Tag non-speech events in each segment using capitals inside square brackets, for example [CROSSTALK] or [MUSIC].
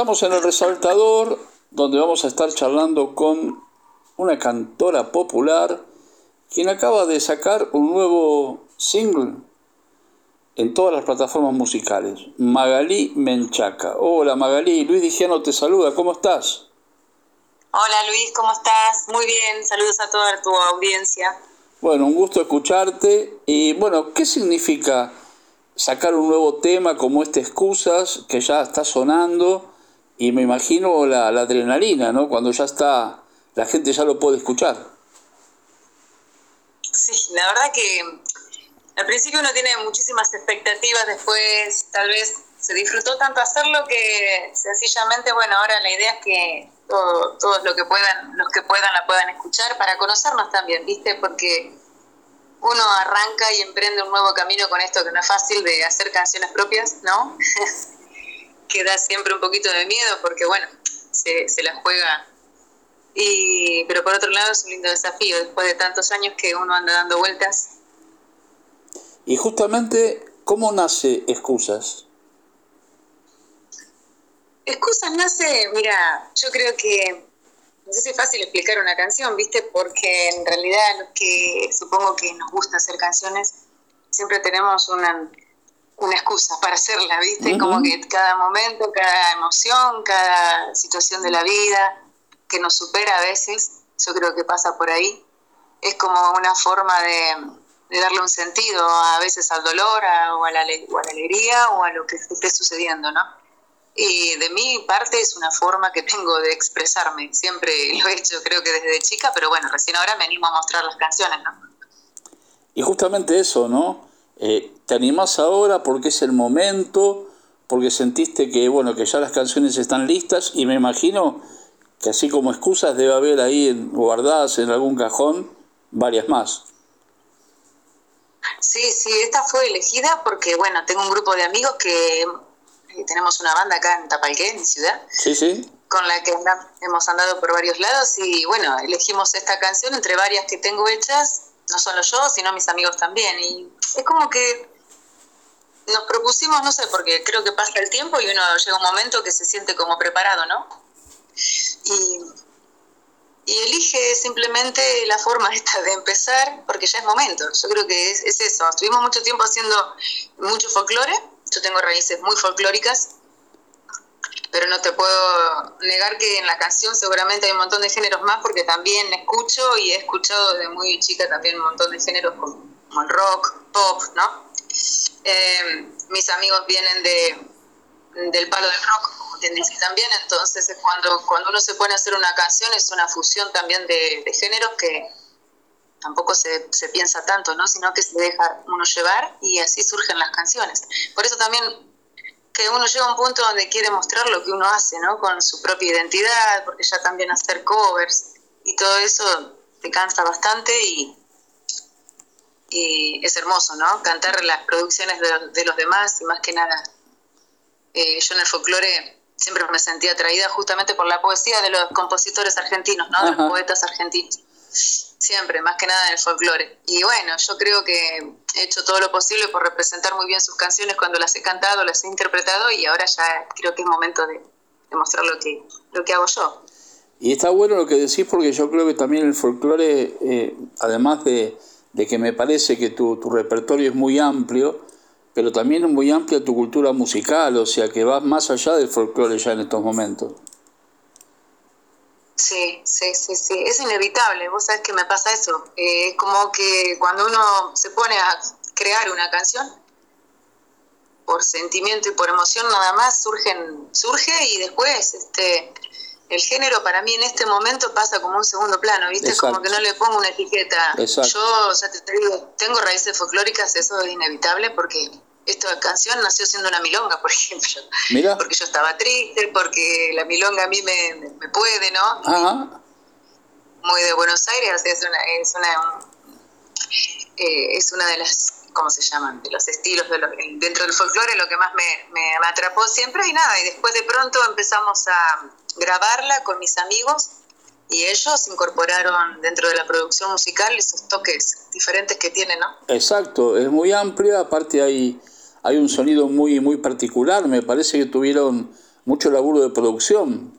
Estamos en el resaltador donde vamos a estar charlando con una cantora popular quien acaba de sacar un nuevo single en todas las plataformas musicales, Magalí Menchaca. Hola Magalí, Luis Digiano te saluda, ¿cómo estás? Hola Luis, ¿cómo estás? Muy bien, saludos a toda tu audiencia. Bueno, un gusto escucharte. Y bueno, ¿qué significa sacar un nuevo tema como este Excusas, que ya está sonando? Y me imagino la, adrenalina, ¿no? Cuando ya está, la gente ya lo puede escuchar. Sí, la verdad que al principio uno tiene muchísimas expectativas, después tal vez se disfrutó tanto hacerlo que sencillamente, bueno, ahora la idea es que todos lo que puedan, los que puedan la puedan escuchar para conocernos también, ¿viste? Porque uno arranca y emprende un nuevo camino con esto que no es fácil de hacer canciones propias, ¿no? [LAUGHS] que da siempre un poquito de miedo porque, bueno, se, se la juega. Y, pero por otro lado es un lindo desafío después de tantos años que uno anda dando vueltas. Y justamente, ¿cómo nace Excusas? Excusas nace, mira, yo creo que no sé si es fácil explicar una canción, ¿viste? Porque en realidad lo que supongo que nos gusta hacer canciones, siempre tenemos una, una excusa para hacerla, ¿viste? Como que cada momento, cada emoción, cada situación de la vida que nos supera a veces, yo creo que pasa por ahí, es como una forma de, darle un sentido a veces al dolor o, a la, o a la alegría o a lo que esté sucediendo, ¿no? Y de mi parte es una forma que tengo de expresarme. Siempre lo he hecho, creo que desde chica, pero bueno, recién ahora me animo a mostrar las canciones, ¿no? Y justamente eso, ¿no? Eh, te animás ahora porque es el momento, porque sentiste que, bueno, que ya las canciones están listas y me imagino que así como excusas debe haber ahí guardadas en algún cajón varias más. Sí, sí, esta fue elegida porque, bueno, tengo un grupo de amigos que tenemos una banda acá en Tapalqué, en mi ciudad. Sí, sí. Con la que hemos andado por varios lados y bueno, elegimos esta canción entre varias que tengo hechas, no solo yo, sino mis amigos también. Y es como que nos propusimos, no sé, porque creo que pasa el tiempo y uno llega un momento que se siente como preparado, ¿no? Y, elige simplemente la forma [LAUGHS] esta de empezar porque ya es momento. Yo creo que es, es eso. Estuvimos mucho tiempo haciendo mucho folclore yo tengo raíces muy folclóricas, pero no te puedo negar que en la canción seguramente hay un montón de géneros más porque también escucho y he escuchado desde muy chica también un montón de géneros como, el rock, pop, ¿no? Eh, mis amigos vienen de, del palo del rock, como quien dice también, entonces es cuando, cuando uno se pone a hacer una canción es una fusión también de, de géneros que, tampoco se, se, piensa tanto, ¿no? Sino que se deja uno llevar y así surgen las canciones. Por eso también que uno llega a un punto donde quiere mostrar lo que uno hace, ¿no? Con su propia identidad, porque ya también hacer covers y todo eso te cansa bastante y, y es hermoso, ¿no? Cantar las producciones de, los demás y más que nada. Eh, yo en el folclore siempre me sentía atraída justamente por la poesía de los compositores argentinos, ¿no? De los poetas argentinos siempre, más que nada en el folclore. Y bueno, yo creo que he hecho todo lo posible por representar muy bien sus canciones cuando las he cantado, las he interpretado y ahora ya creo que es momento de, mostrar lo que, lo que hago yo. Y está bueno lo que decís porque yo creo que también el folclore, eh, además de, de, que me parece que tu, tu repertorio es muy amplio, pero también es muy amplia tu cultura musical, o sea que vas más allá del folclore ya en estos momentos. Sí, sí, sí, sí, es inevitable, vos sabés que me pasa eso, eh, es como que cuando uno se pone a crear una canción, por sentimiento y por emoción nada más surgen, surge y después este el género para mí en este momento pasa como un segundo plano, ¿viste? Como que no le pongo una etiqueta. Yo, ya te digo, tengo raíces folclóricas, eso es inevitable porque esta canción nació siendo una milonga, por [LAUGHS] ejemplo. Porque yo estaba triste, porque la milonga a mí me, puede, ¿no? Muy de Buenos Aires, es una, es una, eh, es una de las, ¿cómo se llaman? De los estilos dentro del folclore, lo que más me, me, me atrapó siempre y nada. Y después de pronto empezamos a grabarla con mis amigos y ellos incorporaron dentro de la producción musical esos toques diferentes que tienen, ¿no? Exacto, es muy amplia, aparte hay hay un sonido muy, muy particular. Me parece que tuvieron mucho laburo de producción.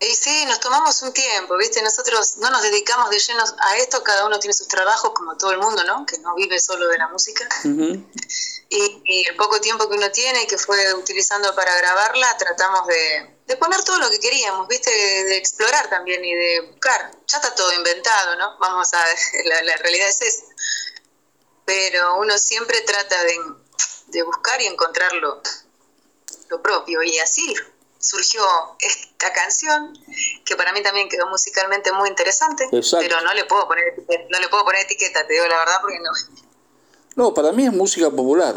Y sí, nos tomamos un tiempo, ¿viste? Nosotros no nos dedicamos de lleno a esto, cada uno tiene sus trabajos, como todo el mundo, ¿no? Que no vive solo de la música. y, el poco tiempo que uno tiene y que fue utilizando para grabarla, tratamos de, poner todo lo que queríamos, ¿viste? De, explorar también y de buscar. Ya está todo inventado, ¿no? Vamos a [LAUGHS] la, la realidad es esa. Pero uno siempre trata de, de buscar y encontrar lo, lo propio, y así surgió esta canción, que para mí también quedó musicalmente muy interesante, pero no le puedo poner no le puedo poner etiqueta, te digo la verdad, porque no. No, para mí es música popular,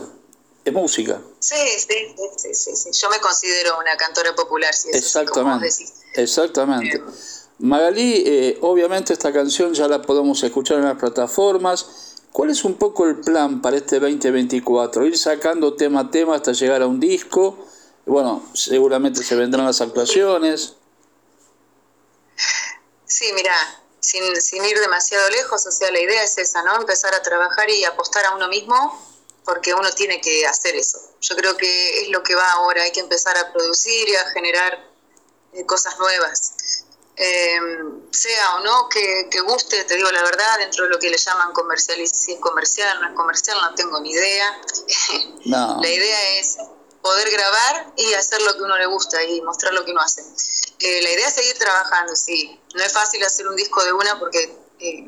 es música. Sí, sí, sí, sí, sí. yo me considero una cantora popular, si Exactamente, exactamente. Magalí, eh, obviamente esta canción ya la podemos escuchar en las plataformas. ¿Cuál es un poco el plan para este 2024? Ir sacando tema a tema hasta llegar a un disco bueno, seguramente se vendrán las actuaciones. Sí, mira, sin, sin ir demasiado lejos, o sea, la idea es esa, ¿no? Empezar a trabajar y apostar a uno mismo, porque uno tiene que hacer eso. Yo creo que es lo que va ahora, hay que empezar a producir y a generar eh, cosas nuevas. Em, sea o no que, que, guste, te digo la verdad, dentro de lo que le llaman comercial, si es comercial, no es comercial, no tengo ni idea. [LAUGHS] No. la idea es poder grabar y hacer lo que uno le gusta y mostrar lo que uno hace. Eh, la idea es seguir trabajando, sí. No es fácil hacer un disco de una porque eh,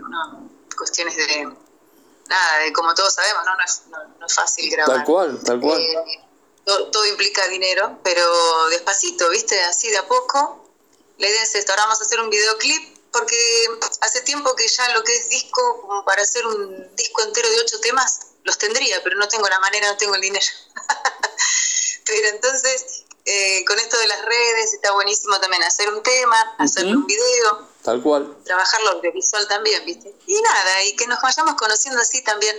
cuestiones de nada, de, como todos sabemos, ¿no? No, es, fácil grabar. Tal cual, tal cual. Eh, todo, implica dinero, pero despacito, ¿viste? Así de a poco. La idea es esto, ahora vamos a hacer un videoclip porque hace tiempo que ya lo que es disco, como para hacer un disco entero de ocho temas, los tendría, pero no tengo la manera, no tengo el dinero. [LAUGHS] Pero entonces, eh, con esto de las redes, está buenísimo también hacer un tema, hacerle un video. Tal cual. Trabajar lo audiovisual también, ¿viste? Y nada, y que nos vayamos conociendo así también.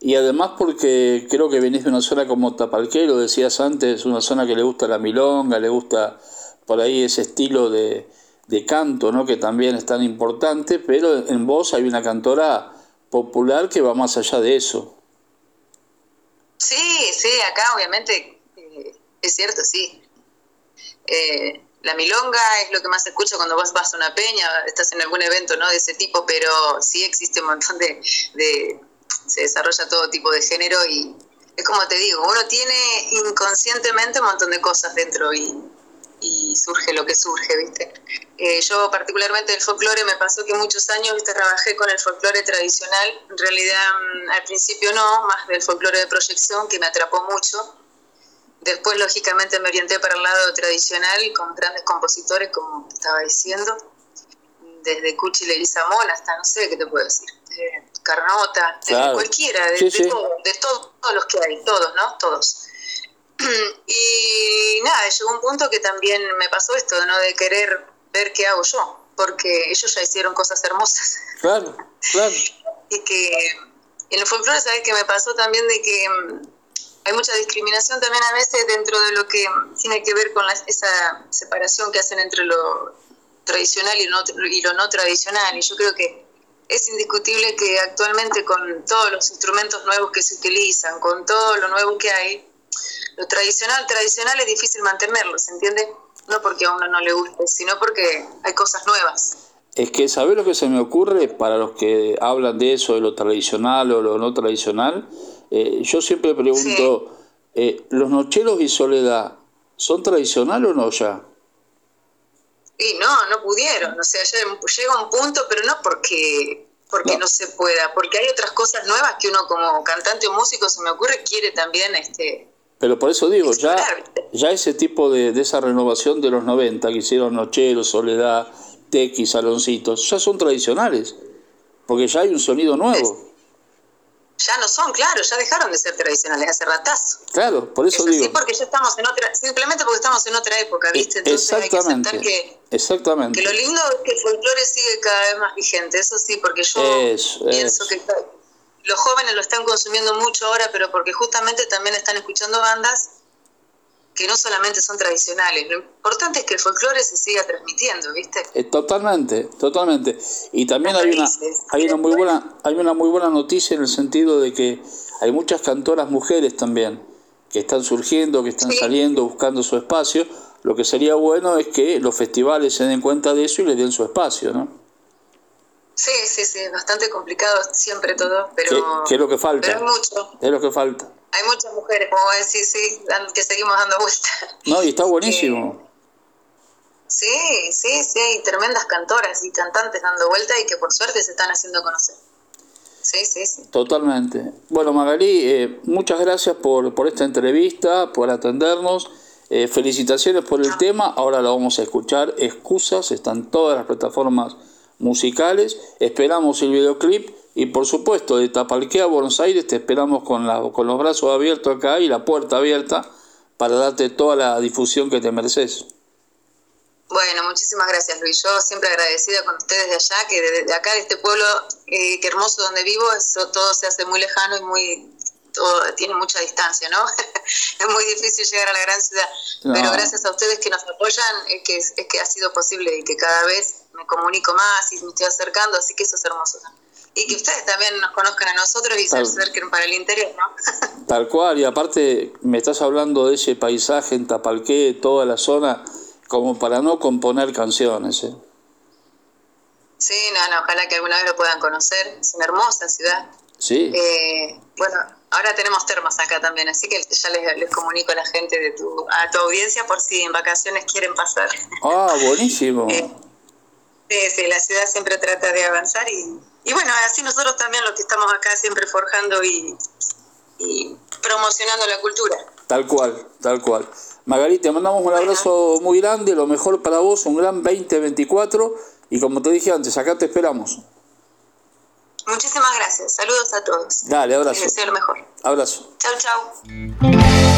Y además porque creo que venís de una zona como Tapalqué, lo decías antes, una zona que le gusta la milonga, le gusta por ahí ese estilo de, de canto, ¿no? Que también es tan importante, pero en vos hay una cantora popular que va más allá de eso. Sí, sí, acá obviamente es cierto, sí. Eh, la milonga es lo que más se escucha cuando vas, vas a una peña, estás en algún evento ¿no? de ese tipo, pero sí existe un montón de, de, se desarrolla todo tipo de género y es como te digo, uno tiene inconscientemente un montón de cosas dentro y, y surge lo que surge, ¿viste? Eh, yo particularmente el folclore me pasó que muchos años ¿viste? trabajé con el folclore tradicional, en realidad mm, al principio no, más del folclore de proyección que me atrapó mucho Después, lógicamente, me orienté para el lado tradicional con grandes compositores, como estaba diciendo, desde Cuchi Leguizamón hasta, no sé qué te puedo decir, Carnota, cualquiera, de, de, todos los que hay, todos, ¿no? Todos. [CLEARS THROAT] Y nada, llegó un punto que también me pasó esto, ¿no? De querer ver qué hago yo, porque ellos ya hicieron cosas hermosas. Claro, claro. [LAUGHS] y que en el folclore, ¿sabes qué me pasó también? De que hay mucha discriminación también a veces dentro de lo que tiene que ver con esa separación que hacen entre lo tradicional y, y lo no tradicional. Y yo creo que es indiscutible que actualmente con todos los instrumentos nuevos que se utilizan, con todo lo nuevo que hay, lo tradicional, tradicional es difícil mantenerlo, ¿se entiende? No porque a uno no le guste, sino porque hay cosas nuevas. Es que, ¿sabes lo que se me ocurre para los que hablan de eso, de lo tradicional o lo no tradicional? Eh, yo siempre pregunto, eh, ¿los nocheros y soledad son tradicionales o no ya? Y no, no pudieron, o sea, llega un punto, pero no porque porque no. se pueda, porque hay otras cosas nuevas que uno como cantante o músico se me ocurre quiere también este pero por eso digo, ya, ya ese tipo de, de, esa renovación de los 90 que hicieron Nocheros, Soledad, Tequi, Saloncitos, ya son tradicionales, porque ya hay un sonido nuevo ya no son, claro, ya dejaron de ser tradicionales hace ratazo. Claro, por eso, digo. Sí, porque ya estamos en otra, simplemente porque estamos en otra época, ¿viste? Entonces exactamente, hay que que, exactamente. que lo lindo es que el folclore sigue cada vez más vigente, eso sí, porque yo pienso que los jóvenes lo están consumiendo mucho ahora, pero porque justamente también están escuchando bandas que no solamente son tradicionales. Lo importante es que el folclore se siga transmitiendo, ¿viste? Eh, totalmente, totalmente. Y también hay una, hay una muy buena, hay una muy buena noticia en el sentido de que hay muchas cantoras mujeres también. que están surgiendo, que están saliendo, buscando su espacio. Lo que sería bueno es que los festivales se den cuenta de eso y le den su espacio, ¿no? Sí, sí, sí, bastante complicado siempre todo, pero... ¿Qué, es lo que falta? Pero hay mucho. Es lo que falta. Hay muchas mujeres, como decís, sí, que seguimos dando vueltas. No, y está buenísimo. Sí, sí, sí, hay tremendas cantoras y cantantes dando vueltas y que por suerte se están haciendo conocer. Sí, sí, sí. Totalmente. Bueno, Magalí, eh, muchas gracias por, por esta entrevista, por atendernos. Eh, felicitaciones por el tema. Ahora lo vamos a escuchar. Excusas, están todas las plataformas musicales. Esperamos el videoclip y por supuesto de Tapalquea a Buenos Aires te esperamos con, la, con los brazos abiertos acá y la puerta abierta para darte toda la difusión que te mereces. Bueno, muchísimas gracias Luis. Yo siempre agradecida con ustedes de allá, que de, acá, de este pueblo, eh, que hermoso donde vivo, eso todo se hace muy lejano y muy todo tiene mucha distancia, ¿no? [LAUGHS] es muy difícil llegar a la gran ciudad. Pero gracias a ustedes que nos apoyan, es que, es que ha sido posible y que cada vez me comunico más y me estoy acercando, así que eso es hermoso. Y que ustedes también nos conozcan a nosotros y se acerquen para el interior, ¿no? [LAUGHS] Tal cual, y aparte me estás hablando de ese paisaje en Tapalqué, toda la zona como para no componer canciones. ¿eh? Sí, no, no, ojalá que alguna vez lo puedan conocer. Es una hermosa ciudad. Sí. Eh, bueno, ahora tenemos termas acá también, así que ya les, comunico a la gente de tu, a tu audiencia por si en vacaciones quieren pasar. Ah, [LAUGHS] buenísimo. Eh, sí, la ciudad siempre trata de avanzar y, y bueno, así nosotros también los que estamos acá siempre forjando y, y promocionando la cultura. Tal cual, tal cual. Magali, te mandamos un abrazo muy grande, lo mejor para vos, un gran 2024 y como te dije antes, acá te esperamos. Muchísimas gracias, saludos a todos. Dale, abrazo. Les deseo lo mejor. Abrazo. Chao, chao.